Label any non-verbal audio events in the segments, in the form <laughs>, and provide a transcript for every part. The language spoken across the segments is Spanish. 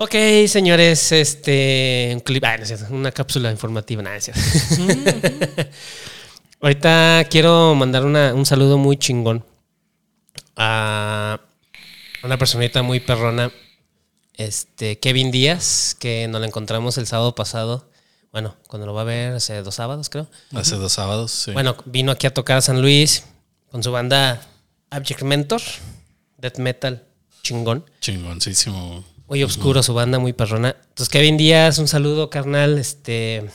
Ok, señores, este. Un clip, ah, no es cierto, una cápsula informativa, nada, es cierto. <laughs> Ahorita quiero mandar una- un saludo muy chingón a una personita muy perrona, este, Kevin Díaz, que nos lo encontramos el sábado pasado. Bueno, cuando lo va a ver, hace dos sábados, creo. Hace dos sábados, sí. Bueno, vino aquí a tocar a San Luis con su banda Abject Mentor, death metal chingón. Chingoncísimo. Muy oscuro su banda, muy perrona. Entonces, Kevin Díaz, un saludo, carnal. Este,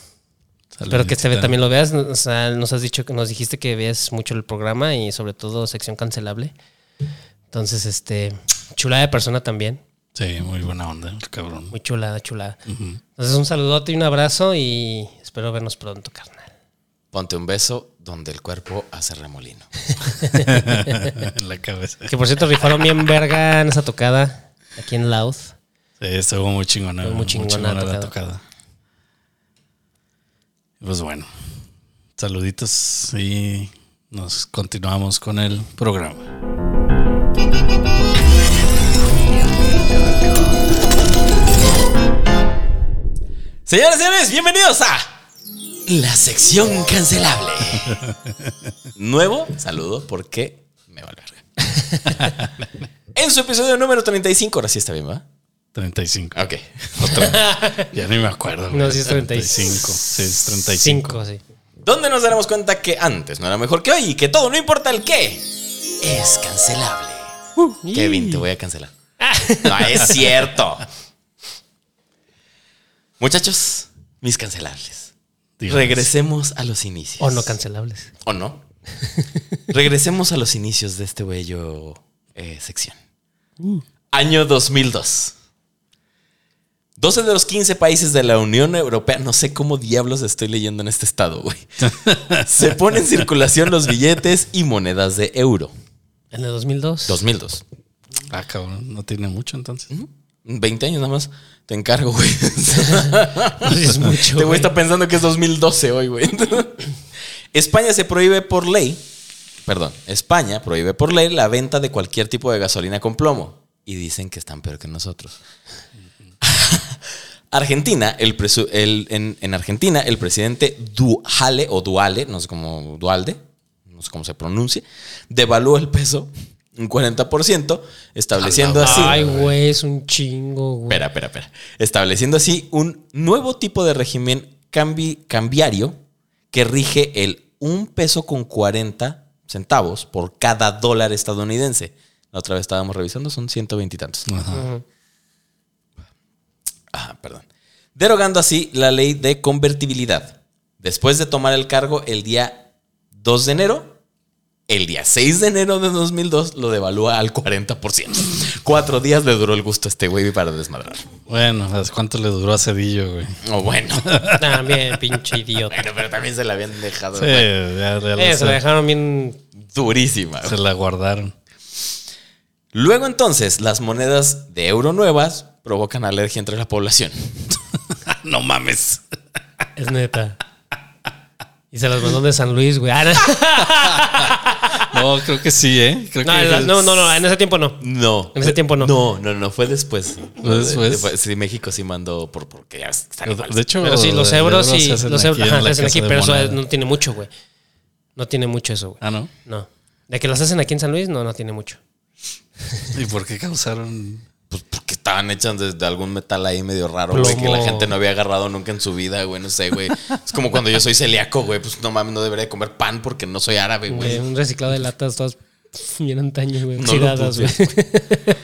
espero que este también lo veas. O sea, nos has dicho que nos dijiste que veas mucho el programa y sobre todo sección cancelable. Entonces, este, chulada de persona también. Sí, muy buena onda, el cabrón. Muy chulada, chulada. Entonces, un saludote y un abrazo y espero vernos pronto, carnal. Ponte un beso donde el cuerpo hace remolino. <laughs> en la cabeza. Que por cierto, rifaron bien verga en esa tocada aquí en Laud. Sí, estuvo muy chingona. Estuvo muy chingona la la tocada. Pues bueno, saluditos y nos continuamos con el programa. Señoras y señores, bienvenidos a la sección cancelable. <laughs> Nuevo saludo porque me vale verga. <laughs> En su episodio número 35, ahora sí está bien, ¿va? 35. Ok. Otra. <laughs> ya ni me acuerdo. No, sí es 35. Sí, es 35. Cinco, sí. Donde nos daremos cuenta que antes no era mejor que hoy y que todo, no importa el qué, es cancelable. Kevin, te voy a cancelar. <laughs> No es cierto. Muchachos, mis cancelables. Regresemos a los inicios. O no cancelables. ¿O no? Regresemos a los inicios de este bello eh, sección. Año 2002. 12 de los 15 países de la Unión Europea, no sé cómo diablos estoy leyendo en este estado, güey. <laughs> Se ponen en circulación los billetes y monedas de euro. En el 2002. 2002. Ah, cabrón, no tiene mucho entonces. 20 años nada más. Te encargo, güey. <laughs> Es mucho. Este güey güey. está pensando que es 2012 hoy, güey. <laughs> España se prohíbe por ley, perdón, España prohíbe por ley la venta de cualquier tipo de gasolina con plomo. Y dicen que están peor que nosotros. Argentina, el presu- el- en, en Argentina, el presidente Duale o Duale, no sé cómo, Dualde, no sé cómo se pronuncia, devaluó el peso un 40%, estableciendo así. Ay, güey, es un chingo, güey. Espera, espera, espera. Estableciendo así un nuevo tipo de régimen cambi- cambiario que rige el un peso con 40 centavos por cada dólar estadounidense. La otra vez estábamos revisando, son 120 y tantos. Ajá. Ah, perdón. Derogando así la ley de convertibilidad. Después de tomar el cargo el día 2 de enero, el día 6 de enero de 2002 lo devalúa al 40%. Cuatro días le duró el gusto a este güey para desmadrar. Bueno, ¿sabes ¿cuánto le duró a Cedillo, güey? O bueno. <laughs> También, <laughs> pinche idiota. Bueno, pero también se la habían dejado Sí, ya, ya lo Eh, se la dejaron bien. durísima. Se la guardaron. Luego entonces, las monedas de euro nuevas provocan alergia entre la población. <laughs> no mames. Es neta. Y se las mandó de San Luis, güey. Ah, No, <laughs> creo que sí, ¿eh? Creo no, que no, no, no, en ese tiempo no. No. En ese tiempo no. No, no, no, fue después. ¿Fue después? Sí, México sí mandó por porque ya están De, iguales. de hecho, Pero sí, los euros euros hacen Los euros ajá, hacen aquí, pero eso no tiene mucho, güey. No tiene mucho eso, güey. Ah, ¿no? No. De que las hacen aquí en San Luis, no, no tiene mucho. ¿Y por qué causaron? Pues porque estaban hechas de, de algún metal ahí medio raro, güey, que la gente no había agarrado nunca en su vida, güey, no sé, güey. Es como cuando yo soy celíaco, güey, pues no mames, no debería de comer pan porque no soy árabe, Güey, un reciclado de latas todas <laughs> bien antaño, güey. No Oxidadas, güey.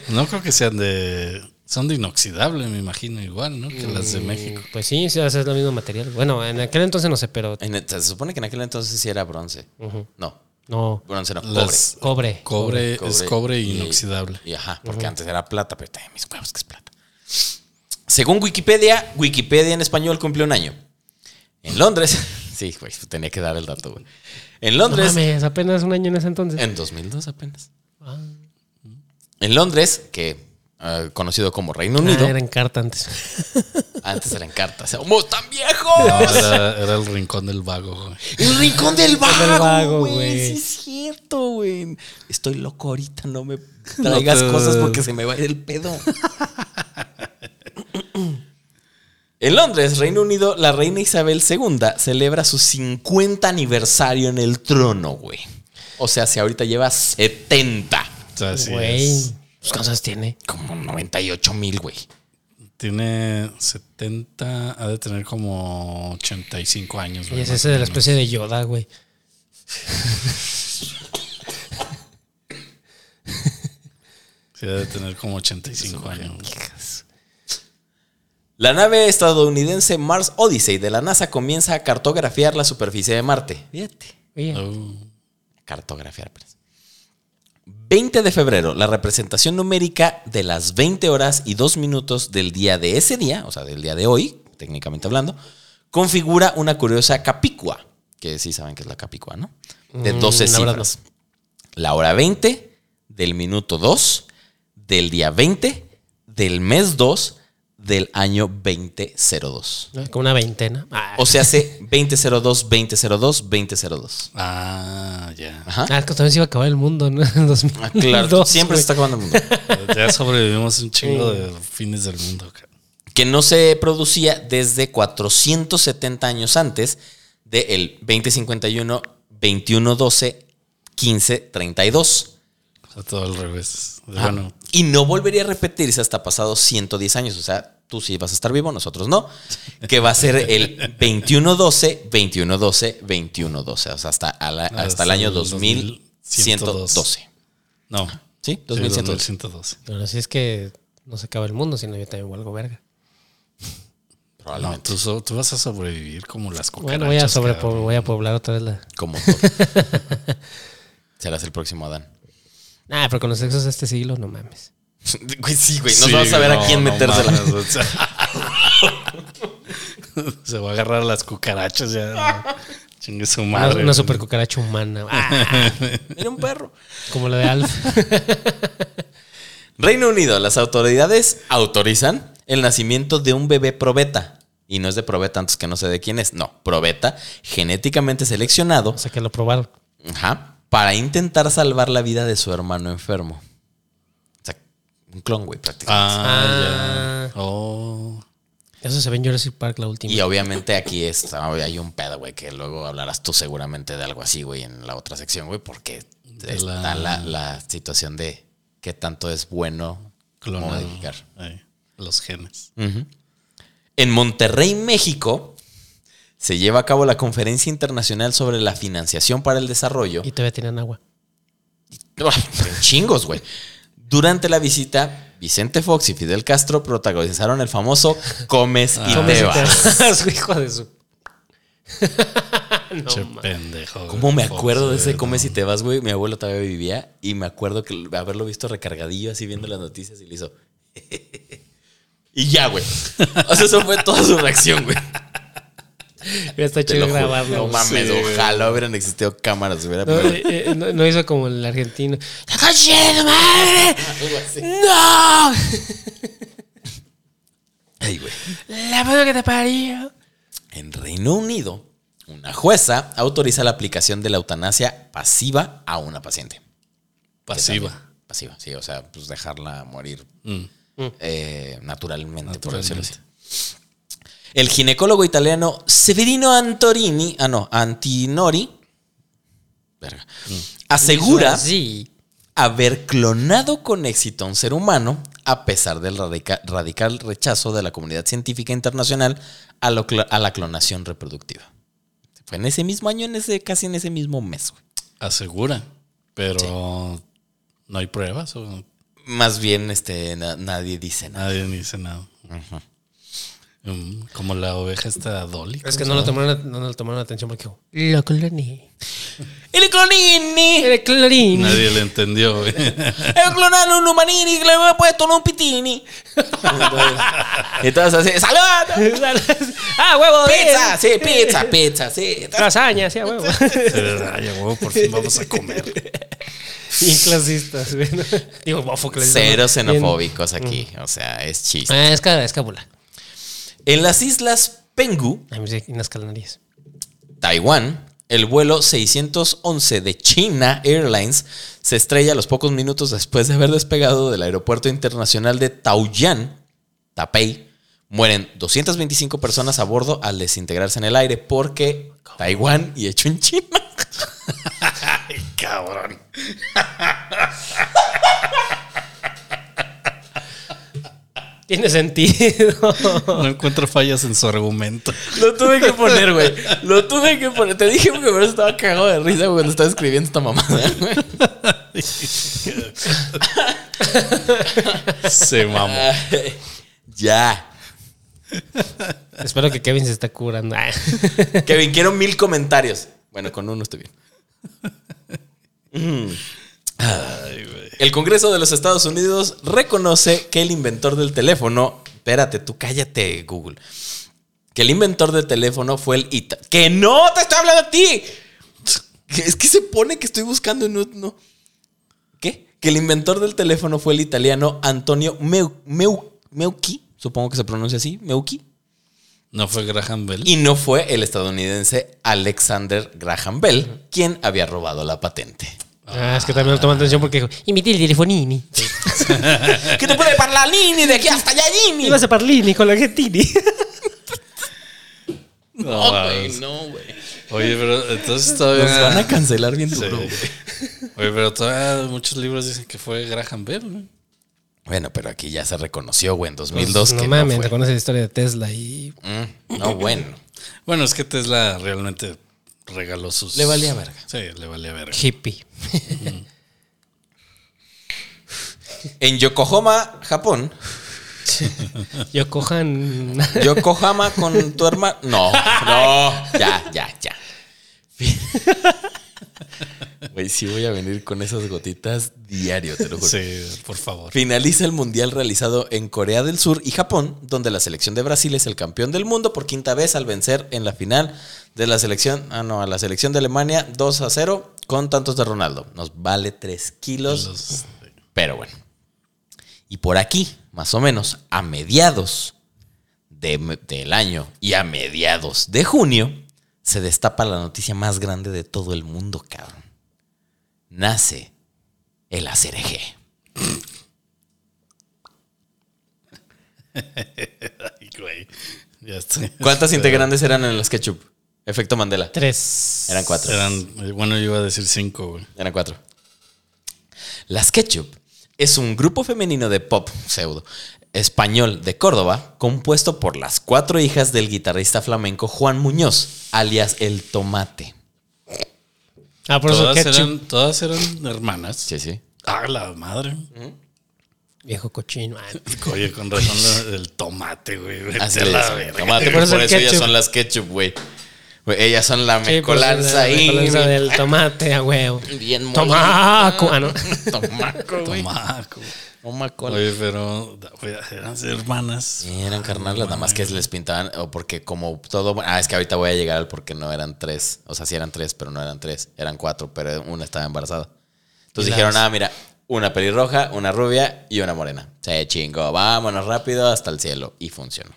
No creo que sean de. Son de inoxidable, me imagino, igual, ¿no? Que las de México. Pues sí, sí, es el mismo material. Bueno, en aquel entonces no sé, pero. En- se supone que en aquel entonces sí era bronce. No, No. bronce no, Las- Cobre. Cobre, Cobre es cobre y- inoxidable. Y ajá, porque antes era plata, pero también mis huevos que es plata. Según Wikipedia, Wikipedia en español cumple un año. En Londres, <laughs> sí, güey, tenía que dar el dato, güey. En No Londres, mames, apenas un año en ese entonces. en 2002 apenas. Ah. En Londres, que eh, conocido como Reino Unido, Ah, era en carta antes. <laughs> antes eran cartas. ¡Somos tan No, viejos! era, era el rincón del vago, güey. El rincón del vago, güey. Sí, es cierto, güey. Estoy loco ahorita, no me traigas te- cosas porque se me va a ir el pedo. <laughs> En Londres, Reino Unido, la reina Isabel II celebra su 50 aniversario en el trono, güey. O sea, si ahorita lleva 70. Así Güey. es. Pues, ¿Cuántas tiene? Como 98 mil, güey. Tiene 70, ha de tener como 85 años. Y güey, es más ese de la especie de Yoda, güey. Sí, ha de tener como 85 años. La nave estadounidense Mars Odyssey de la NASA comienza a cartografiar la superficie de Marte. Fíjate. Oye, Oh, Cartografiar, pues. 20 de febrero, la representación numérica de las 20 horas y 2 minutos del día de ese día, o sea, del día de hoy, técnicamente hablando, configura una curiosa capicua, que sí saben que es la capicua, ¿no? De Mm, 12 la verdad cifras. La hora 20, del minuto 2, del día 20, del mes 2, del año 2002. como una veintena. Ah, O sea, hace 2002, 2002, 2002. Ah, ya. Ajá. Ah, es que también se iba a acabar el mundo, ¿no? <laughs> En 2002, Ah, claro, siempre se está acabando el mundo. <laughs> Ya sobrevivimos un chingo de fines del mundo. que no se producía desde 470 años antes del 2051, 2112, 1532. O sea, todo al revés. Ah, Bueno, Y no volvería a repetirse hasta pasados 110 años. O sea, tú sí vas a estar vivo, nosotros no. Que va a ser el 2112, 2112, 2112. O sea, hasta, a la- hasta, Hasta el año el 2112. no. ¿Sí? Sí, 2112. 2112. Pero si es que no se acaba el mundo, sino yo también vuelvo verga. No, tú, so- tú vas a sobrevivir como las cucarachas. Bueno, voy a, sobre, voy a poblar otra vez la... Como todo. <laughs> Serás el próximo Adán. Nah, pero con los sexos de este siglo, no mames. <laughs> Güey, sí, güey. No Sí, vamos a ver a quién no metérsela. mames, o sea. <laughs> Se va a agarrar las cucarachas ya. Chingue su Una, madre. una super cucaracha humana. Ah, <laughs> Era un perro. como la de Alf. Reino Unido, las autoridades autorizan el nacimiento de un bebé probeta. Y no es de probeta antes que no sé de quién es. No, probeta, genéticamente seleccionado O sea, que lo probaron. ajá, para intentar salvar la vida de su hermano enfermo. O sea, un clon, güey, prácticamente. Ah, ya. Oh. Eso se ve en Jurassic Park la última. Y obviamente aquí está, hay un pedo, güey, que luego hablarás tú seguramente de algo así, güey, en la otra sección, güey, porque está la, la situación de qué tanto es bueno modificar. Los genes. En Monterrey, México, se lleva a cabo la Conferencia Internacional sobre la Financiación para el Desarrollo. Y todavía tienen agua. Chingos, güey. Durante la visita, Vicente Fox y Fidel Castro protagonizaron el famoso Comes y ¿Cómo te vas. te vas, hijo de su... <laughs> no, che pendejo. ¿Cómo me Fox, acuerdo de ese Comes y no. te vas, güey? Mi abuelo todavía vivía y me acuerdo que haberlo visto recargadillo así viendo las noticias y le hizo. <laughs> y ya, güey. O sea, eso fue toda su reacción, güey. Ya está chido grabarlo. No mames, Sí, ojalá hubieran existido cámaras. Hubiera No, podido- eh, eh, no- no hizo como el argentino. ¡La concha de tu madre! <laughs> ¡No! <laughs> Ay, güey. La puta que te parió. En Reino Unido, una jueza autoriza la aplicación de la eutanasia pasiva a una paciente. Pasiva. Pasiva, sí, o sea, pues dejarla morir Mm. eh, naturalmente, por Naturalmente. decirlo así. El ginecólogo italiano Severino Antorini, ah no, Antinori, verga, asegura Sí. haber clonado con éxito a un ser humano a pesar del radica- radical rechazo de la comunidad científica internacional a, lo a la clonación reproductiva. Fue en ese mismo año, en ese, casi en ese mismo mes. güey. Asegura. Pero no hay pruebas o Más bien, este, na- nadie dice nada. nadie dice nada. Mm, Como la oveja esta Dolly. Es que ¿cómo no llama? tomaron, no lo tomaron atención porque lo cloné. ¡El clonini! El clorín. Nadie le entendió. güey. <laughs> ¡El clonalo un humanini que le había puesto un pitini! <laughs> Entonces, entonces así, <laughs> ¡salud! ah, huevo. ¡Pizza! Sí, pizza, pizza, sí. Lasaña, sí, a huevo. Ay, a huevo, por fin vamos a comer. Bien clasistas. Digo, bofo clasista. Cero Bien- xenofóbicos aquí. O sea, es chiste. Ah, es, ca- es cábula. En las islas Pengu, unas calnarías. Taiwán, el vuelo 611 de China Airlines se estrella a los pocos minutos después de haber despegado del aeropuerto internacional de Taoyuan, Taipei, Mueren 225 personas a bordo al desintegrarse en el aire porque Taiwán y hecho en China. <laughs> Ay, cabrón. <laughs> Tiene sentido. No encuentro fallas en su argumento. Lo tuve que poner, güey. Lo tuve que poner. Te dije que por eso estaba cagado de risa güey, cuando estaba escribiendo esta mamada, güey. Se mamó. Ay, ya. Espero que Kevin se esté curando. Kevin, quiero mil comentarios. Bueno, con uno estoy bien. Mm. Ay, güey. El Congreso de los Estados Unidos reconoce que el inventor del teléfono. Espérate, tú cállate, Google. Que el inventor del teléfono fue el Ita. ¡Que no! ¡Te estoy hablando a ti! Es que se pone que estoy buscando y no. no. ¿Qué? Que el inventor del teléfono fue el italiano Antonio Meu, Meu- Meucci. Supongo que se pronuncia así. Meucci. No fue Graham Bell. Y no fue el estadounidense Alexander Graham Bell quien había robado la patente. Ah, es que también lo toman atención porque dijo, imiti il telefonini. <laughs> ¿Qué te puede parlanini de aquí hasta allá, Jimmy? Ibas a Parlini con la Argentini. <laughs> No, No, güey, mames. no, güey. Oye, pero entonces todavía. Nos van a cancelar bien Sí. duro, güey. Oye, pero todavía muchos libros dicen que fue Graham Bell. ¿no? Bueno, pero aquí ya se reconoció, güey, en 2002 no que mames, no te fue. conoces la historia de Tesla y Mm, no, bueno. <laughs> Bueno, es que Tesla realmente regaló sus. Le valía verga. Sí, le valía verga. hippie. En Yokohama, Japón. <laughs> Yo cojan. <laughs> Yokohama con tu hermano. No, no. Ya, ya, ya. Güey, sí voy a venir con esas gotitas diario, te lo juro. Sí, por favor. Finaliza el mundial realizado en Corea del Sur y Japón, donde la selección de Brasil es el campeón del mundo por quinta vez al vencer en la final de la selección, ah no, a la selección de Alemania 2 a 0 con tantos de Ronaldo. Nos vale 3 kilos, Los- pero bueno. Y por aquí, más o menos, a mediados de- del año y a mediados de junio, se destapa la noticia más grande de todo el mundo, cabrón. Nace el ACRG. <laughs> Ay, güey. Ya estoy. ¿Cuántas <laughs> integrantes eran en el SketchUp? Efecto Mandela. Tres. Eran cuatro. Eran, bueno, yo iba a decir cinco, güey. Eran cuatro. La SketchUp es un grupo femenino de pop pseudo español de Córdoba, compuesto por las cuatro hijas del guitarrista flamenco Juan Muñoz, alias El Tomate. Ah, por eso Todas ketchup. eran, todas eran hermanas. Sí, sí. Ah, la madre. Viejo cochino. Ah, <laughs> Oye, con razón el tomate, güey. Así la verga. Tomate, Por por eso eso, el ellas ketchup. son las ketchup, güey. Ellas son la sí, pues, mecolanza la del tomate a huevo. Bien molida. Tomaco. Ah, no. <laughs> Tomaco, güey. Tomaco. Tomaco. Oye, pero eran hermanas. Sí, eran carnales, nada más que les pintaban, o porque como todo, ah, es que ahorita voy a llegar al porque no eran tres, o sea, sí eran tres, pero no eran tres, eran cuatro, pero una estaba embarazada. Entonces dijeron, ah, mira, una pelirroja, una rubia y una morena. Se chingó, vámonos rápido hasta el cielo. Y funcionó.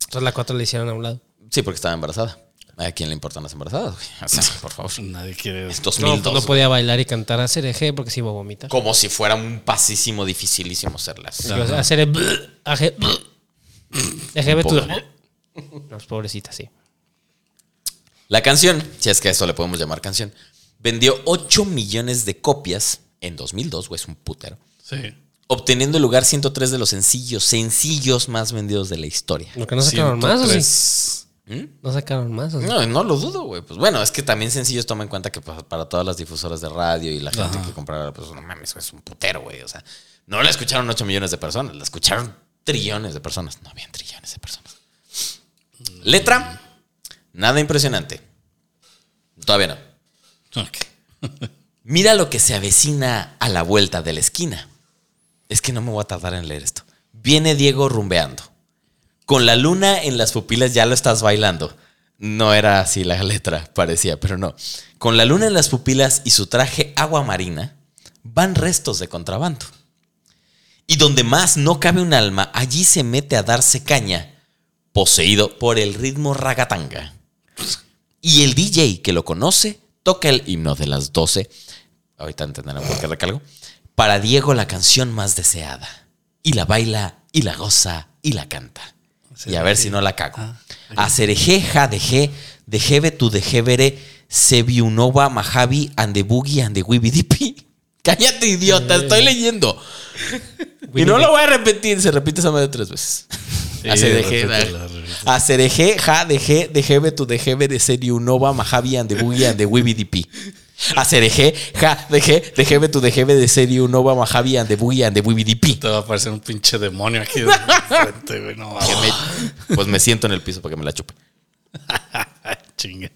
Entonces la cuatro le hicieron a un lado. Sí, porque estaba embarazada. ¿A quién le importan las embarazadas? güey? O sea, por favor. <laughs> Nadie quiere. Es No, 2002. pues no podía bailar y cantar a CRG porque se iba a vomitar. Como si fuera un pasísimo dificilísimo serlas. Porque Hacer el. bleh, aje- bleh. Déjeme tú. Pobre. No, pobrecita, sí. La canción, si es que a eso le podemos llamar canción, vendió 8 millones de copias en 2002, güey, es un putero. Sí. Obteniendo el lugar 103 de los sencillos, sencillos más vendidos de la historia. Lo que no sacaron más, ¿o sí? 103. ¿Mm? No sacaron más. No, no lo dudo, güey. Pues bueno, es que también sencillos toma en cuenta que pues, para todas las difusoras de radio y la gente Ajá. que comprara, pues no mames, es un putero, güey. O sea, no la escucharon 8 millones de personas, la escucharon trillones de personas. No habían trillones de personas. Letra, nada impresionante. Todavía no. Ok. <laughs> Mira lo que se avecina a la vuelta de la esquina. Es que no me voy a tardar en leer esto. Viene Diego rumbeando. Con la luna en las pupilas ya lo estás bailando. No era así la letra, parecía, pero no. Con la luna en las pupilas y su traje agua marina, van restos de contrabando. Y donde más no cabe un alma, allí se mete a darse caña, poseído por el ritmo ragatanga. Y el DJ que lo conoce toca el himno de las 12. Ahorita entenderán por qué recalgo. Para Diego la canción más deseada. Y la baila, y la goza, y la canta. Y a ver si no la cago. Acereje, jadeje, dejebe tu dejebere, sebiunova, mahavi, ande boogie, ande wibidipi. <laughs> Cállate, idiota, estoy leyendo. <laughs> Y no lo voy a repetir, se repite esa madre tres veces. Acereje. Acereje, jadeje, dejebe tu dejebe, de sebiunova, mahavi, ande boogie, wibidipi. Acereje, ja, deje, dejebe tu dejebe, de sebiunova, mahavi, ande boogie, ande wibidipi. Te va a aparecer un pinche demonio aquí de frente, güey. No, Que me- pues me siento en el piso para que me la chupe. <laughs> chingue.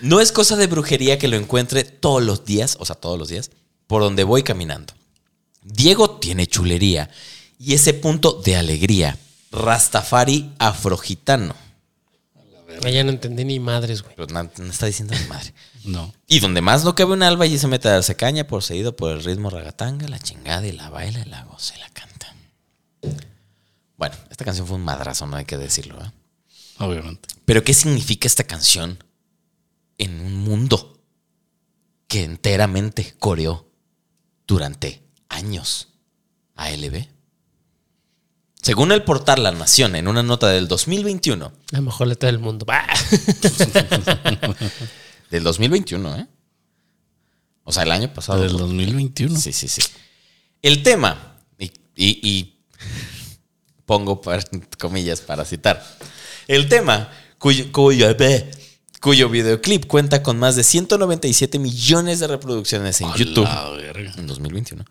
No es cosa de brujería que lo encuentre todos los días, o sea, todos los días, por donde voy caminando. Diego tiene chulería y ese punto de alegría. Rastafari afrogitano. Ah, Ya no entendí ni madres, güey. Pero no, no está diciendo mi madre. <laughs> No. Y donde más no cabe un alba, allí se mete a darse caña, poseído por el ritmo ragatanga, la chingada y la baila, y la goza y la canta. Bueno, esta canción fue un madrazo, no hay que decirlo, ¿eh? Obviamente. Pero ¿qué significa esta canción en un mundo que enteramente coreó durante años a LB? Según el portal La Nación, en una nota del 2021, La mejor letra del mundo. Bah. <laughs> del 2021, ¿eh? O sea, el año pasado. Del 2021. Sí, sí, sí. El tema, y, y- y pongo par- comillas para citar, el tema cuyo, cuyo, cuyo videoclip cuenta con más de 197 millones de reproducciones en A YouTube la verga. en 2021,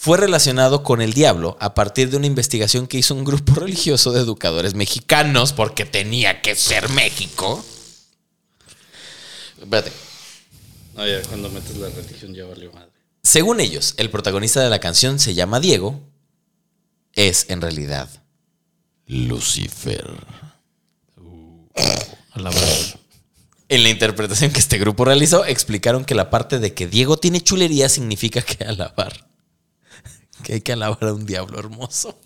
fue relacionado con el diablo a partir de una investigación que hizo un grupo <laughs> religioso de educadores mexicanos, porque tenía que ser México. Espérate. No, ya cuando metes la religión ya valió madre. Según ellos, el protagonista de la canción se llama Diego. Es en realidad Lucifer. A la. En la interpretación que este grupo realizó, explicaron que la parte de que Diego tiene chulería significa que <laughs> alabar. Que hay que alabar a un diablo hermoso.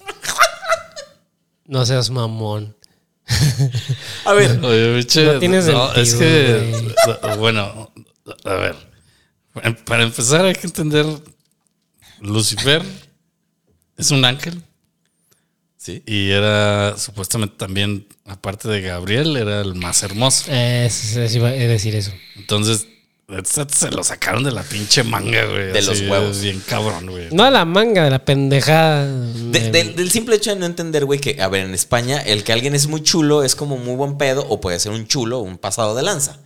No seas mamón. A ver, Oye, biche, No tiene es sentido, que, bueno, a ver, para empezar hay que entender, Lucifer es un ángel ¿sí? y era supuestamente también, aparte de Gabriel, era el más hermoso. Eh, iba a decir eso. Entonces, se lo sacaron de la pinche manga, güey. De los huevos. Bien cabrón, güey. No a la manga, de la pendejada. De- del, del simple hecho de no entender, güey, que, a ver, en España, el que alguien es muy chulo es como muy buen pedo, o puede ser un chulo, un pasado de lanza.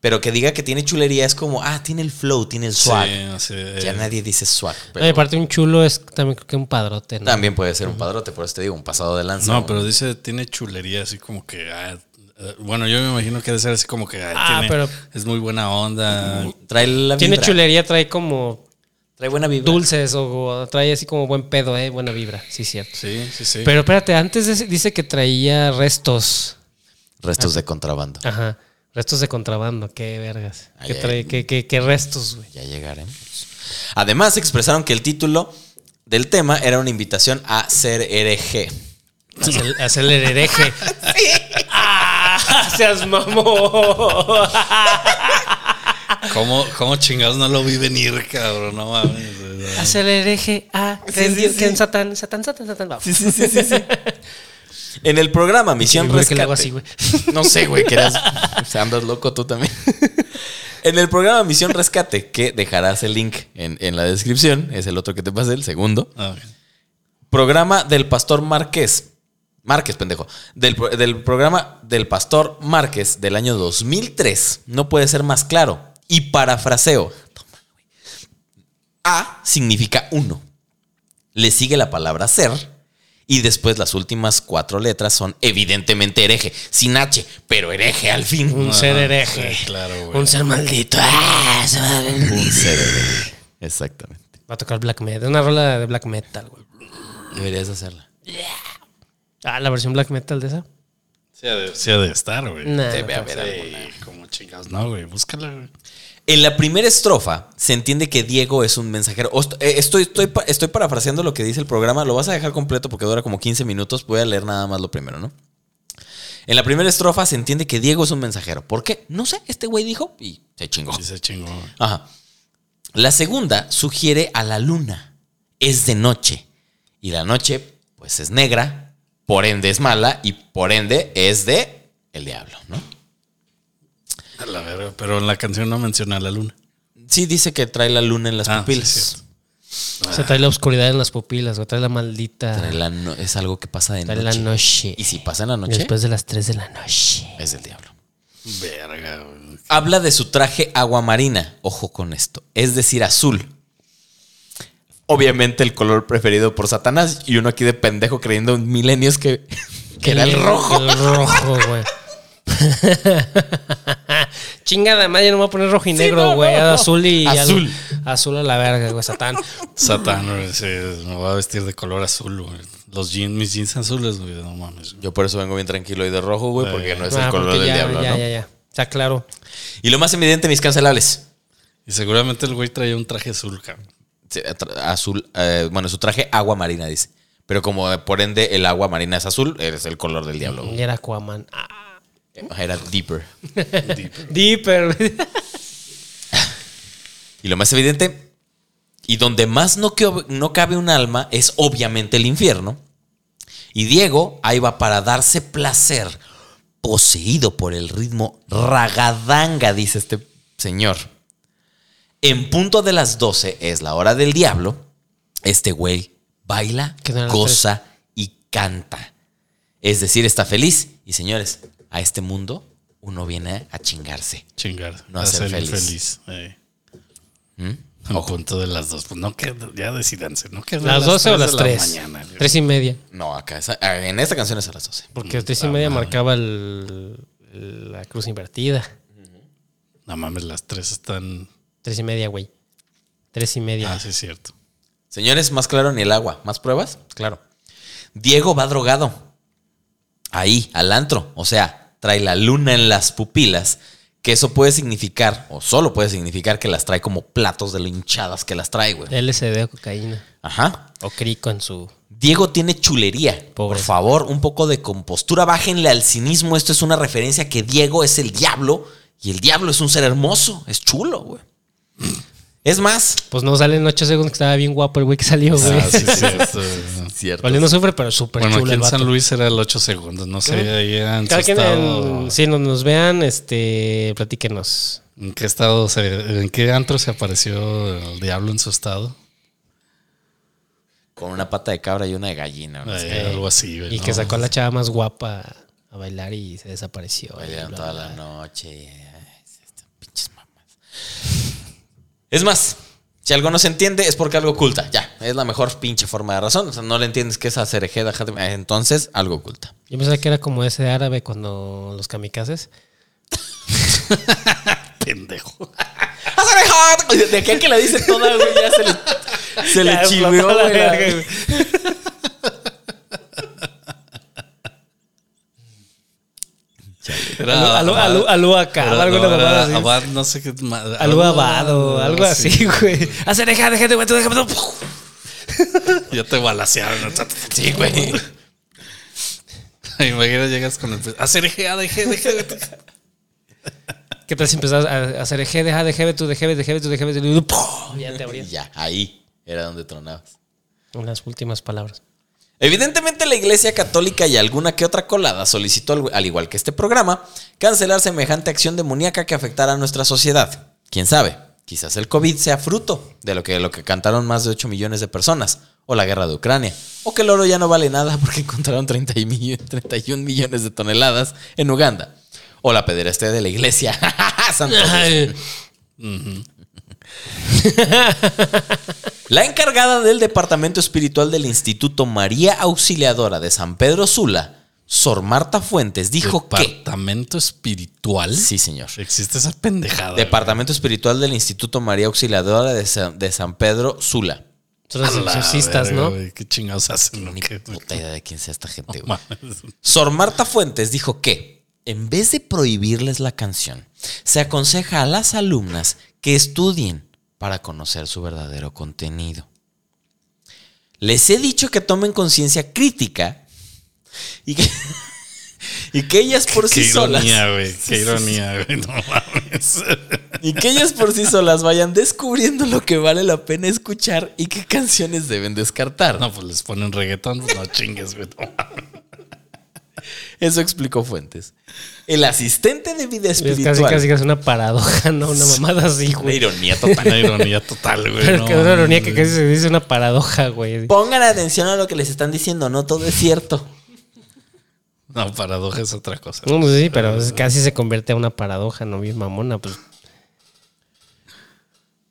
Pero que diga que tiene chulería es como, ah, tiene el flow, tiene el swag. Sí, eh, Ya nadie dice swag. Pero aparte, un chulo es también creo que un padrote. ¿no? también puede ser un padrote, por eso te digo, un pasado de lanza. No, pero dice, tiene chulería, así como que, ah, eh, bueno, yo me imagino que debe ser así como que ah, Ah, tiene- pero- es muy buena onda. Trae la Tiene vibra. chulería, trae como Trae buena vibra. dulces o, o trae así como buen pedo, eh, buena vibra, sí, cierto. Sí, sí, sí. Pero espérate, antes de dice que traía restos. Restos de contrabando. Ajá. Restos de contrabando, qué vergas. ¿Qué, trae, qué, qué- qué restos, güey? Ya llegaremos. Además, expresaron que el título del tema era una invitación a ser hereje. Hacer, hacer el hereje. <laughs> ¡Ah! ¡Seas mamón! ¿Cómo, ¿Cómo chingados no lo vi venir, cabrón? No mames. Hacer el hereje. Ah, Sí, sí, sí. creen Satán, Satán, Satán, Satán. Vamos. Sí, sí, sí, sí, sí. En el programa Misión ¿Por qué le Rescate. hago así, güey? No sé, güey, que eras. <laughs> O sea, andas loco tú también. En el programa Misión Rescate, que dejarás el link en, en la descripción, es el otro que te pasé, el segundo. Ah. Programa del Pastor Márquez. Márquez, pendejo. Del, pro- del programa del Pastor Márquez del año 2003. No puede ser más claro. Y parafraseo. Toma, güey. A significa uno. Le sigue la palabra ser. Y después las últimas cuatro letras son evidentemente hereje. Sin H, pero hereje al fin. Un ser hereje. sí, claro, güey. Un ser maldito. Ah, se. Un ser hereje. Exactamente. Va a tocar black metal. Una rola de black metal, güey. Deberías hacerla. Ah, la versión black metal de esa. Sí, ha de, sí ha de estar, güey. Nah, Debe no, haber alguna. Como chingados. No, güey, búscala, güey. En la primera estrofa se entiende que Diego es un mensajero. Eh, Estoy, estoy, estoy parafraseando lo que dice el programa. Lo vas a dejar completo porque dura como 15 minutos. Voy a leer nada más lo primero, ¿no? En la primera estrofa se entiende que Diego es un mensajero. ¿Por qué? No sé. Este güey dijo y se chingó. Sí se chingó. güey. Ajá. La segunda sugiere a la luna. Es de noche. Y la noche, pues es negra por ende es mala y por ende es de el diablo, ¿no? A la verga, pero en la canción no menciona a la luna. Sí dice que trae la luna en las Ah, sí, pupilas. cierto. Se trae la oscuridad en las pupilas, o trae la maldita. Trae la no- es algo que pasa de Trae noche. la noche. Y si pasa en la noche, Después de las 3 de la noche. es del diablo. Verga, güey. Habla de su traje aguamarina. Ojo con esto. Es decir, azul. Obviamente el color preferido por Satanás. Y uno aquí de pendejo creyendo en milenios que, que era el rojo. El rojo, güey. <laughs> Chingada madre, no me voy a poner rojo y Sí, negro, güey. no, no. Azul y. Azul. azul a la verga, güey, Satán. Satán, güey, sí, me voy a vestir de color azul, güey. Los jeans, mis jeans azules, güey, no mames. Yo por eso vengo bien tranquilo y de rojo, güey, porque no es el Ah, color porque del ya, diablo, ya, ¿no? ya, ya. Está claro. Y lo más evidente, mis cancelables. Y seguramente el güey traía un traje azul, cabrón. Azul, eh, bueno, su traje agua marina, dice. Pero como eh, por ende el agua marina es azul, es el color del diablo. güey. Y era Aquaman. Ah, Era deeper. Deeper. <laughs> <laughs> Y lo más evidente, y donde más no, que- no cabe un alma, es obviamente el infierno. Y Diego ahí va para darse placer, poseído por el ritmo ragadanga, dice este señor. En punto de las 12 es la hora del diablo. Este güey baila, ¿Qué son las goza y canta. Es decir, está feliz. Y señores, a este mundo uno viene a chingarse. Chingar. No a hacer ser feliz. infeliz. eh. ¿Mm? En punto de las dos. Pues no que ya decidanse, ¿no? Que ¿Las 12 o tres las de la 3? mañana, güey. 3 y media. No, acá ah, en esta canción es a las 12. Porque 3 y media marcaba el- el- la cruz invertida. No mames, las tres están. 3 y media, güey. 3 y media. Ah, sí, es cierto. Señores, más claro ni el agua. ¿Más pruebas? Claro. Diego va drogado. Ahí, al antro. O sea, trae la luna en las pupilas. Que eso puede significar, o solo puede significar que las trae como platos de lo hinchadas que las trae, güey. LSD o cocaína. Ajá. O crico en su. Diego tiene chulería. Pobre. Por favor, un poco de compostura. Bájenle al cinismo. Esto es una referencia a que Diego es el diablo y el diablo es un ser hermoso. Es chulo, güey. Es más, Pues no sale en 8 segundos que estaba bien guapo el güey que salió, güey. Ah, sí, es <laughs> cierto. cierto. Vale, no sufre, pero súper bueno, chulo aquí en San. Luis era el 8 segundos. No sé, ahí en Cada quien, estado- en- si nos, nos vean, este, platíquenos. ¿En qué estado se, en qué antro se apareció el diablo en su estado? Con una pata de cabra y una de gallina. ¿no? Eh, algo así, güey, Y ¿no? que sacó a la chava más guapa a bailar y se desapareció. Bailaron toda la noche. Ay, estas pinches mamás. Es más, si algo no se entiende es porque algo oculta. Ya, es la mejor pinche forma de razón. O sea, no le entiendes que es hacer entonces algo oculta. Yo pensaba que era como ese árabe cuando los kamikazes. <laughs> Pendejo. De qué que la dice toda, güey, ya se le, <laughs> se le chivió, güey, la- verga, güey. Era Alú- acá, alguna no, era mamada así. Abad, no sé qué. Algo abado, algo así, güey. Hacer deja, deja, deja, deja, deja. <laughs> Ya te balasearon. Sí, güey. <laughs> Imagina, llegas con el. Hacer eje, deje, deje. ¿Qué tal si empezás a hacer eje, deja, deja, tú, deja, deja, tú, ¡pum! ya te abrías. ya, ahí era donde tronabas. Unas últimas palabras. Evidentemente la Iglesia Católica y alguna que otra colada solicitó, al- al igual que este programa, cancelar semejante acción demoníaca que afectara a nuestra sociedad. ¿Quién sabe? Quizás el COVID sea fruto de lo que, lo que cantaron más de 8 millones de personas, o la guerra de Ucrania, o que el oro ya no vale nada porque <laughs> encontraron 30 y millo- 31 millones de toneladas en Uganda, o la pederastia de la Iglesia. <laughs> Santo <laughs> La encargada del departamento espiritual del Instituto María Auxiliadora de San Pedro Sula, Sor Marta Fuentes, dijo que... Departamento espiritual. Sí, señor. Existe esa pendejada. Departamento espiritual del Instituto María Auxiliadora de San, de San Pedro Sula. Son los exorcistas, ¿no? güey, Qué chingados hacen. Ni ¿Qué- puta idea de quién sea esta gente, güey. Sor Marta Fuentes dijo que, en vez de prohibirles la canción, se aconseja a las alumnas que estudien para conocer su verdadero contenido. Les he dicho que tomen conciencia crítica y que, <laughs> y que ellas por <laughs> Qué sí solas ironía, güey. <laughs> Qué ironía, güey. No mames. y que ellas por sí solas vayan descubriendo lo que vale la pena escuchar y qué canciones deben descartar. No, pues les ponen reggaetón. pues No chingues, güey. No mames. <laughs> Eso explicó Fuentes. El asistente de vida Es espiritual. casi, casi que es una paradoja, ¿no? Una mamada así, Una güey. ironía <laughs> total. Una ironía total, güey. Pero no que una ironía que casi se dice una paradoja, güey. Pongan atención a lo que les están diciendo, no todo es cierto. No, paradoja es otra cosa. No, pues sí, pero es- casi se convierte en una paradoja, ¿no? Bien mamona, pues.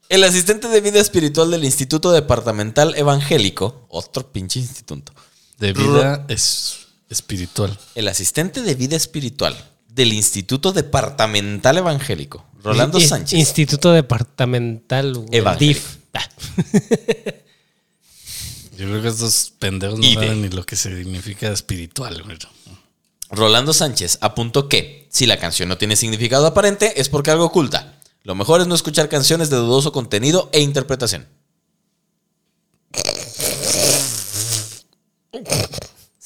El asistente de vida espiritual del Instituto Departamental Evangélico, otro pinche instituto. De vida es espiritual. El asistente de vida espiritual del Instituto Departamental Evangélico, Rolando In- Sánchez. Instituto Departamental Evangélico. <laughs> Yo creo que estos pendejos no saben ni lo que significa espiritual, güey. Rolando Sánchez apuntó que si la canción no tiene significado aparente es porque algo oculta. Lo mejor es no escuchar canciones de dudoso contenido e interpretación.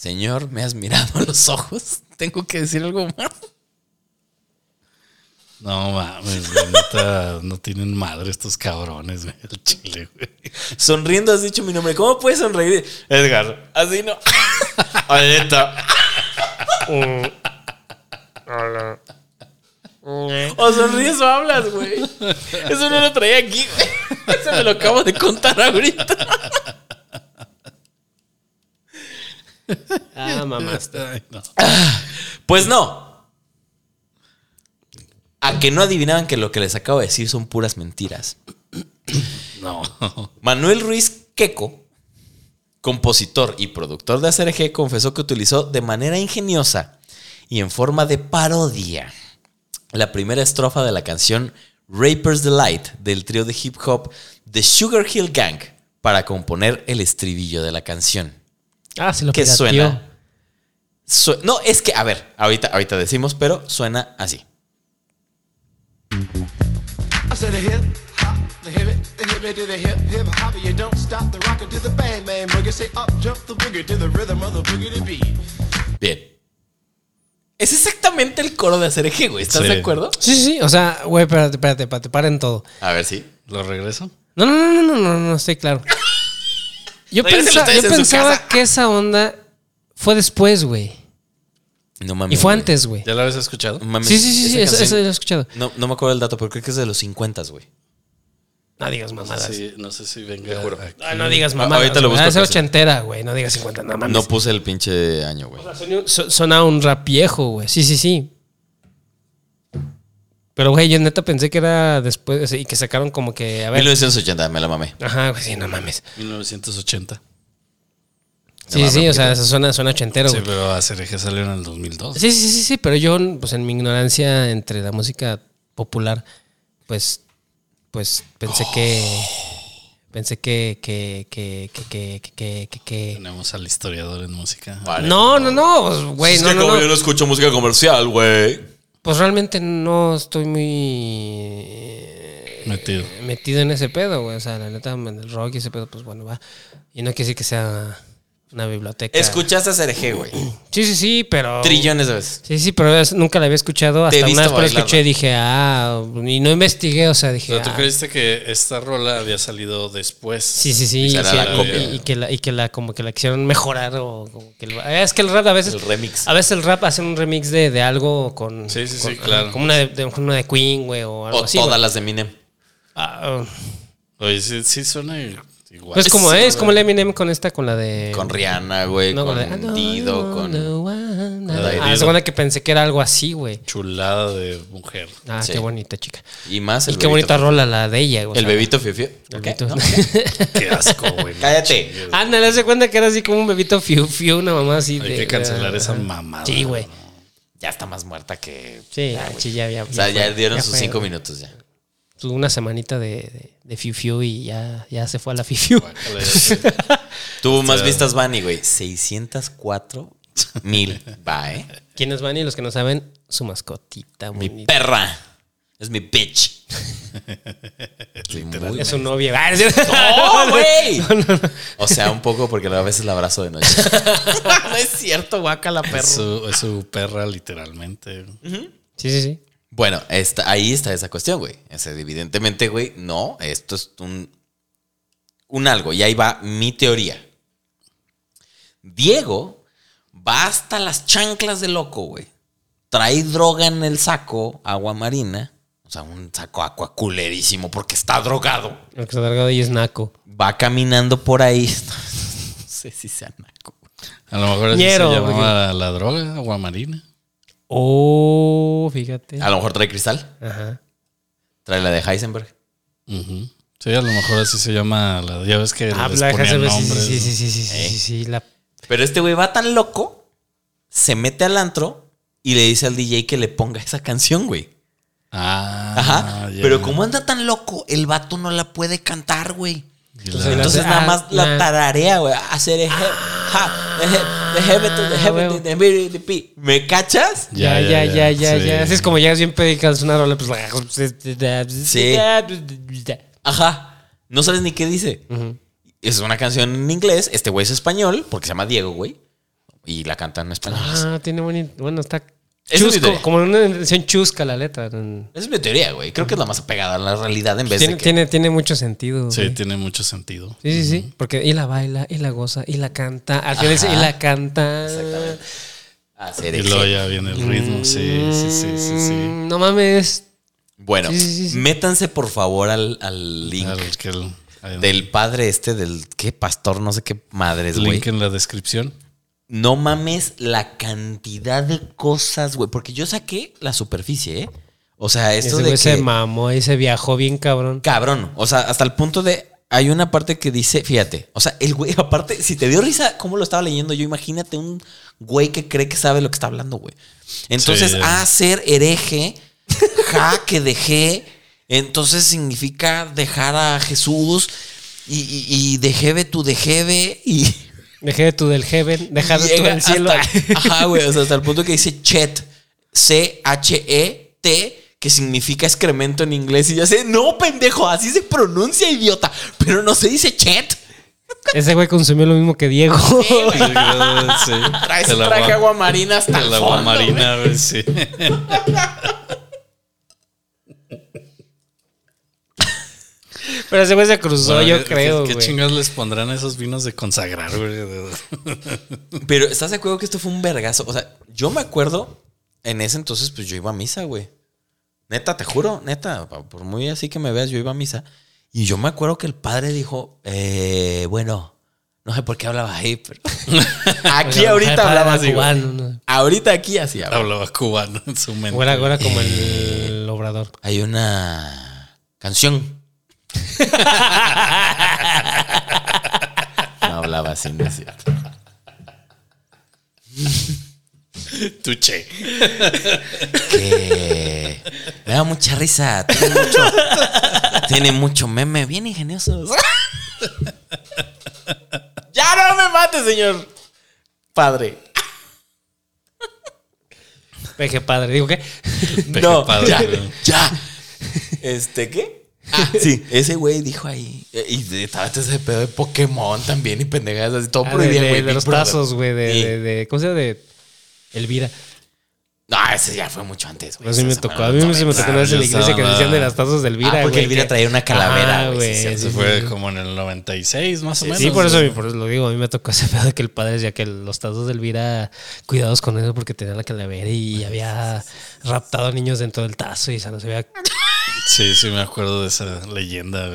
Señor, me has mirado a los ojos. <laughs> Tengo que decir algo más. No mames, güey. neta, no tienen madre estos cabrones, güey. El chile, güey. Sonriendo has dicho mi nombre. ¿Cómo puedes sonreír? Edgar, así no. <laughs> Ahorita. O sonríes o hablas, güey. Eso no lo traía aquí, güey. Eso me lo acabo de contar ahorita. Ah, mamaste. <laughs> Ay, no. Pues no. A que no adivinaban que lo que les acabo de decir son puras mentiras. No. Manuel Ruiz Queco, compositor y productor de ACRG, confesó que utilizó de manera ingeniosa y en forma de parodia la primera estrofa de la canción Raper's Delight del trío de hip hop The Sugar Hill Gang para componer el estribillo de la canción. Ah, se lo ¿Qué pirateó. suena? Su- no, es que, a ver, ahorita, ahorita decimos, pero suena así. Bien. Es exactamente el coro de ACRG, güey. ¿Estás Sí. de acuerdo? Sí, sí, sí. O sea, güey, espérate, espérate, espérate, paren todo. A ver, sí. ¿Lo regreso? No, no, no, no, no, no, no estoy claro. Yo, pensa- yo pensaba casa. que esa onda fue después, güey. No mames. Y fue güey. antes, güey. ¿Ya lo habías escuchado? Mames, Sí, sí, sí, sí, esa eso lo he escuchado. No, no me acuerdo el dato, pero creo que es de los 50, güey. No digas mamadas. Sí, no sé si venga. aquí. Ah, no digas Ah, mamadas. ahorita lo busco, Ah, esa sí. ochentera, güey. No digas 50, no mames. No puse el pinche año, güey. Sonó- so- Sonaba un rap viejo, güey. Sí, sí, sí. Pero, güey, yo neta pensé que era después o sea, y que sacaron como que, a ver. 1980, me la mamé. Ajá, güey, sí, no mames. 1980. Sí, sí, sí, o sea, suena, suena ochentero, Sí, güey. pero ACRG salió en el 2002. Sí, sí, sí, sí, pero yo, pues en mi ignorancia entre la música popular, pues, pues pensé que, <gasps> pensé que, que, que, que, que, que, que, que- Tenemos al historiador en música. Vale. No, no, no, pues, güey, es no, que no, como no. yo no escucho música comercial, güey. Pues realmente no estoy muy eh, Metido. metido en ese pedo, güey. O sea, la neta, el rock y ese pedo, pues bueno, va. Y no quiere decir que sea una biblioteca. Escuchaste a CRG, güey. <clears throat> Sí, sí, sí, pero. Trillones de veces. Sí, sí, pero es- nunca la había escuchado. Hasta una vez que la escuché y dije, ah, y no investigué, o sea, dije. Pero tú ah, creíste que esta rola había salido después. Sí, sí, sí. Y, Será sí, la y- copia. y- y que la, y que la, como que la quisieron mejorar o como que el- es que el rap a veces. El remix. A veces el rap hace un remix de, de algo con. Sí, sí, sí, claro. Como una de, de- una de Queen, güey, o algo O así. todas las de Eminem. Ah, Oye, sí, sí suena igual. pues como sí, es, como el. Eminem con esta, con la de. Con Rihanna, güey. No, con la de, I know Dido, you con. wanna- La de Ah, segunda que pensé que era algo así, güey. Chulada de mujer. Ah, Sí. qué bonita chica. Y más Y el qué bonita rola la de ella, güey. El bebito fiu fiu. El ¿Qué? bebito. ¿No? <laughs> Qué asco, güey. Cállate. Ándale, hace cuenta que era así como un bebito fiu fiu, una mamá así Hay de. que cancelar ah, esa mamada. Sí, güey. Ya está más muerta que. Sí, Ya, güey. sí, ya, ya. O sea, ya dieron ya sus cinco minutos ya. Tuvo una semanita de, de, de fiu fiu y ya, ya se fue a la fiu. <laughs> Tuvo más vistas Bunny, güey. 604 mil. Va, ¿eh? ¿Quiénes van y los que no saben? Su mascotita, Mi bonita. perra. Es mi bitch. <laughs> Sí, Es su novia. ¿es cierto? <laughs> ¡No, güey! O sea, un poco porque a veces la abrazo de noche. no es cierto, guaca la Es perra. su, es su perra, literalmente. Sí, sí, sí. Bueno, está, ahí está esa cuestión, güey. Sea, evidentemente, güey, no, esto es un, un algo. Y ahí va mi teoría. Diego Va hasta las chanclas de loco, güey. Trae droga en el saco, agua marina. O sea, un saco acuaculerísimo porque está drogado. El que está drogado ahí es Naco. Va caminando por ahí. <laughs> No sé si sea naco. A lo mejor así Ñero, se llamaba la droga, agua marina. Oh, fíjate. A lo mejor trae cristal. Ajá. Trae la de Heisenberg. Ujú. Sí, a lo mejor así se llama la. Ya ves que Ah, les la ponían Heisenberg, sí, nombres. sí, sí, sí, sí, sí, ¿Eh? sí, sí, la- Pero este güey va tan loco, se mete al antro y le dice al DJ que le ponga esa canción, güey. Ah, Ajá. Pero como anda tan loco, el vato no la puede cantar, güey. La- Entonces, nada ah, más la la- tararea, güey. Hacer eje- eje- de heaven to the heaven to the to the pi. ¿Me cachas? Ya, ya, ya, ya, ya. Así es como llegas bien pedicas una rola, pues. Sí. Ajá. No sabes ni qué dice. Es una canción en inglés. Este güey es español, porque se llama Diego, güey. Y la canta en español. Ah, tiene buen. Bueno, está. Esa es mi Chusco, teoría. como una edición chusca la letra. Esa es mi teoría, güey. Creo que es la más apegada a la realidad en vez de que... tiene, tiene mucho sentido. Sí, güey. tiene mucho sentido. Sí, sí, sí. Porque y la baila, y la goza, y la canta. Al final dice, y la canta. hacer Y eje. luego ya viene el ritmo. Sí, sí, sí, sí, sí. Mm, No mames. Bueno, Sí, sí, sí, sí. métanse por favor al, al link Al que el- hay un del padre este, del qué pastor, no sé qué madres, güey. link en la descripción. No mames la cantidad de cosas, güey. Porque yo saqué la superficie, ¿eh? O sea, esto Ese de que... se mamó y se viajó bien cabrón. Cabrón. O sea, hasta el punto de... Hay una parte que dice, fíjate, o sea, el güey, <laughs> aparte, si te dio risa cómo lo estaba leyendo yo, imagínate un güey que cree que sabe lo que está hablando, güey. Entonces, Sí. a ser hereje, <laughs> ja, que dejé, entonces significa dejar a Jesús y, y, y dejebe tu dejebe y... Dejé de tu del heaven, deja de tu llega del cielo. hasta- ajá, <laughs> güey, o sea, hasta el punto que dice chet, C-H-E-T, que significa excremento en inglés. Y ya sé, no, pendejo, así se pronuncia, idiota. Pero no se dice chet. Ese güey consumió lo mismo que Diego. Sí. Traes traje agua marina hasta el, El agua fondo, marina, güey, sí. <laughs> Pero ese güey se cruzó, Bueno, yo ¿qué- creo, ¿Qué güey. chingados les pondrán a esos vinos de consagrar, güey? Pero ¿estás de acuerdo que esto fue un vergazo? O sea, yo me acuerdo, en ese entonces, pues yo iba a misa, güey. Neta, te juro, neta, por muy así que me veas, yo iba a misa. Y yo me acuerdo que el padre dijo, eh, bueno, no sé por qué hablaba ahí, pero... <laughs> aquí ahorita hablaba así, cubano, ¿no? Ahora aquí así habla. Hablaba cubano en su mente. Ahora, ahora como el obrador. Hay una canción. <laughs> no hablaba así, no es cierto. Tuche. Que me da mucha risa. Tiene mucho, tiene mucho meme. Bien ingenioso. ya no me mate, señor padre. Peje padre. Digo, ¿qué? Peje no, padre, ya, ya. Este, ¿qué? Ah, sí, ese güey dijo ahí. Y estaba ese pedo de Pokémon también y pendejadas así. Todo Ah, de, prohibido, de- güey. de los tazos, güey. De, Sí. de, de- ¿Cómo se llama? De Elvira. No, ese ya fue mucho antes, güey. A mí me Ese tocó. A mí se me 90. tocó una vez en la iglesia que decían de las tazas de Elvira, Ah, porque güey, Elvira que- traía una calavera, Ah, güey, sí, güey. sí, Eso fue como en el 96, más o menos. Sí, por eso, por eso lo digo. A mí me tocó ese <laughs> pedo de que el padre decía que los tazos de Elvira, cuidados con eso porque tenían la calavera y había raptado a niños dentro del tazo y se nos había. <laughs> Sí, sí, me acuerdo de esa leyenda,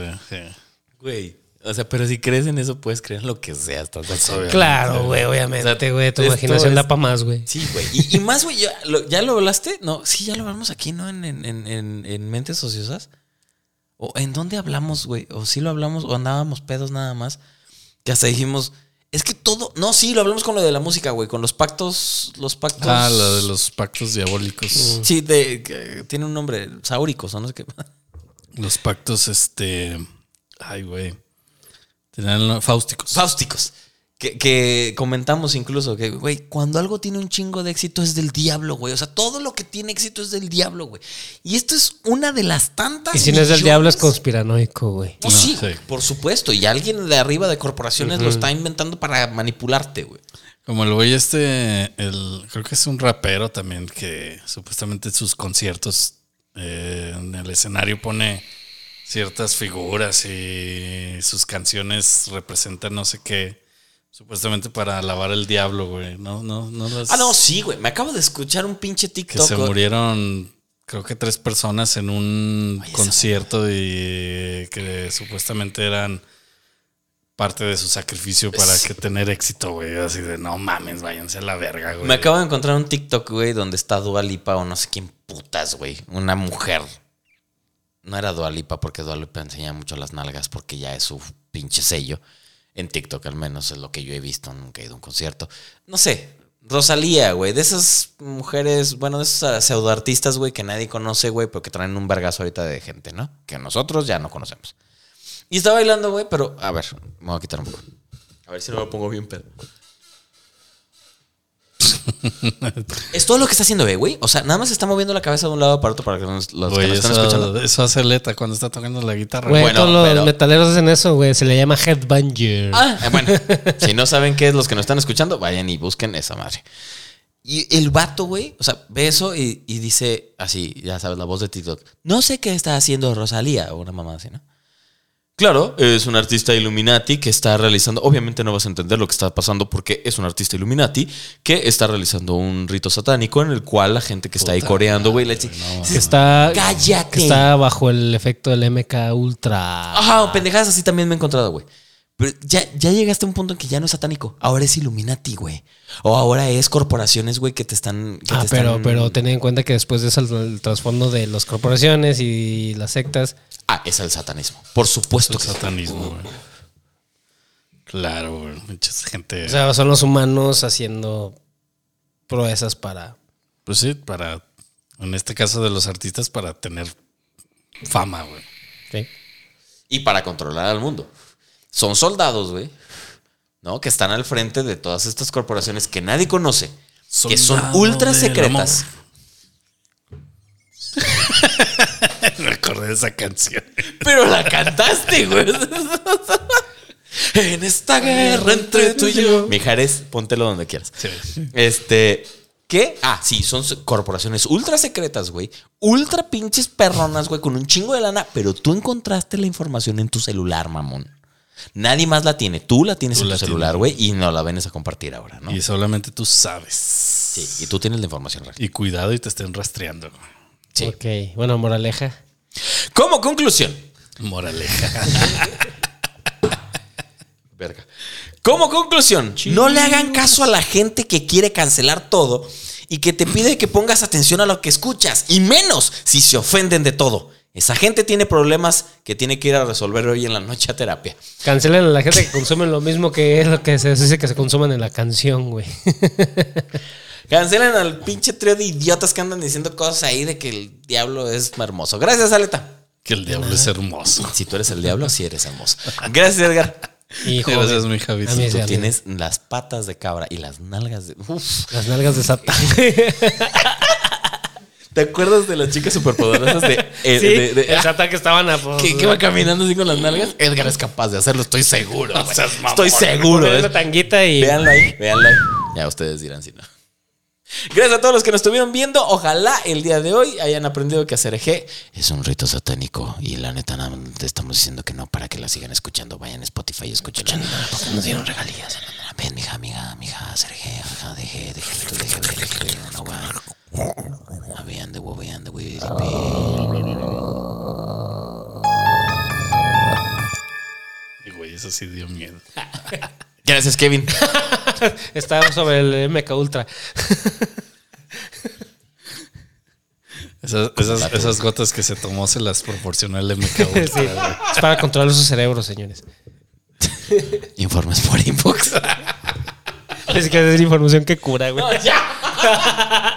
güey. O sea, pero si crees en eso, puedes creer en lo que sea. ¿estás obviamente. Claro, güey, obviamente, güey. Tu esto imaginación es- da para más, güey. Sí, güey. Y, y más, güey, ya lo, ¿ya lo hablaste? No, sí, ya lo hablamos aquí, ¿no? En, en, en, en- en Mentes Ociosas. ¿O en dónde hablamos, güey? ¿O sí lo hablamos o andábamos pedos nada más? Que hasta dijimos, es que todo... No, sí, lo hablamos con lo de la música, güey. Con los pactos... Los pactos... Ah, la de los pactos diabólicos. Sí, de, que tiene un nombre, sáuricos o no sé qué. Los pactos, este. Ay, güey. Tenían fáusticos. Fáusticos. Que, que comentamos incluso que, güey, cuando algo tiene un chingo de éxito es del diablo, güey. O sea, todo lo que tiene éxito es del diablo, güey. Y esto es una de las tantas. Y si no es del diablo, es conspiranoico, güey. Pues No, sí, sí. por supuesto. Y alguien de arriba de corporaciones lo está inventando para manipularte, güey. Como el güey este, el, creo que es un rapero también que supuestamente en sus conciertos eh, en el escenario pone ciertas figuras y sus canciones representan no sé qué, Supuestamente para alabar el diablo, güey. No, no, no las- Ah, no, sí, güey. Me acabo de escuchar un pinche Que TikTok. se murieron, creo que tres personas en un concierto y que supuestamente eran parte de su sacrificio para que tener éxito, güey. Así de no mames, váyanse a la verga, güey. Me acabo de encontrar un TikTok, güey, donde está Dua Lipa o no sé quién putas, güey. Una mujer. No era Dua Lipa porque Dua Lipa enseña mucho las nalgas porque ya es su pinche sello. En TikTok al menos es lo que yo he visto. Nunca he ido a un concierto. No sé. Rosalía, güey. De esas mujeres, bueno, de esos pseudoartistas, güey, que nadie conoce, güey, pero que traen un vergazo ahorita de gente, ¿no? Que nosotros ya no conocemos. Y está bailando, güey, pero a ver, me voy a quitar un poco. A ver si no me pongo bien pedo. es todo lo que está haciendo, eh, güey. O sea, nada más está moviendo la cabeza de un lado para otro para que los, los que nos están eso, escuchando. eso hace Leta cuando está tocando la guitarra. Bueno, todos los pero- metaleros hacen eso, güey. Se le llama headbanger. Ah, eh, bueno, <laughs> si no saben qué es los que nos están escuchando, vayan y busquen esa madre. Y el vato, güey, o sea, ve eso y, y dice así, ya sabes, la voz de TikTok. No sé qué está haciendo Rosalía o una mamá así, ¿no? Claro, es un artista Illuminati que está realizando, obviamente no vas a entender lo que está pasando porque es un artista Illuminati que está realizando un rito satánico en el cual la gente que está ahí coreando, güey, le dice, Que está, Cállate. que está bajo el efecto del MK Ultra. Ajá, pendejadas así también me he encontrado, güey. Pero ya, ya llegaste a un punto en que ya no es satánico. Ahora es Illuminati, güey. O ahora es corporaciones, güey, que te están. que Ah, te pero, están- pero ten en cuenta que después de eso el, el trasfondo de las corporaciones y las sectas. Ah, es el satanismo. Por supuesto El que sí. satanismo, güey. Claro, güey. Mucha gente. O sea, son los humanos haciendo proezas para. pues sí, para. En este caso de los artistas, para tener fama, güey. ¿sí? Y para controlar al mundo. Son soldados, güey. ¿No? Que están al frente de todas estas corporaciones que nadie conoce. que son ultra secretas. <laughs> De esa canción. Pero la cantaste, güey. en esta guerra entre tú y yo. Mijares, póntelo donde quieras. Sí. Este. ¿Qué? Ah, sí, son corporaciones ultra secretas, güey. Ultra pinches perronas, güey, con un chingo de lana. Pero tú encontraste la información en tu celular, mamón. Nadie más la tiene. Tú la tienes Tú en tu la celular, tienes. güey, y no la vienes a compartir ahora, ¿no? Y solamente tú sabes. Sí, y tú tienes la información real. Y cuidado y te estén rastreando. güey. Sí. Ok. Bueno, moraleja. Como conclusión. Moraleja. <laughs> Verga. Como conclusión, no le hagan caso a la gente que quiere cancelar todo y que te pide que pongas atención a lo que escuchas, y menos si se ofenden de todo. Esa gente tiene problemas que tiene que ir a resolver hoy en la noche a terapia. Cancelen a la gente que consume lo mismo que es lo que se dice que se consuman en la canción, güey. <laughs> Cancelen al pinche trío de idiotas que andan diciendo cosas ahí de que el diablo es hermoso. Gracias, Aleta. que el diablo es hermoso. Si tú eres el diablo, sí eres hermoso. Gracias, Edgar. Joven. Gracias, mi Javi. Tú sí, tienes las patas de cabra y las nalgas de... Uf. Las nalgas de Satán. <laughs> ¿Te acuerdas de las chicas superpoderosas de... eh, sí, de- de- que estaban a... que, que va caminando así con las nalgas. Edgar es capaz de hacerlo, estoy seguro. Estoy seguro. ¿eh? una tanguita y... Ahí, véanlo ahí. Ya ustedes dirán si no. Gracias a todos los que nos estuvieron viendo. Ojalá el día de hoy hayan aprendido que hacer eje es un rito satánico. Y la neta, nada más te estamos diciendo que no para que la sigan escuchando. Vayan a Spotify y. Porque nos dieron regalías. Ven, mija, amiga, amiga, hacer ajá, deje, deje, deje, deje, no, habían de Y, güey, eso sí dio miedo. <laughs> Gracias, Kevin. <laughs> Está sobre el MK Ultra. Esas, esas, esas gotas que se tomó se las proporcionó el MK <laughs> Ultra, Sí. Es para controlar sus cerebros, señores. Informes por inbox. Es que es información que cura, güey. ya.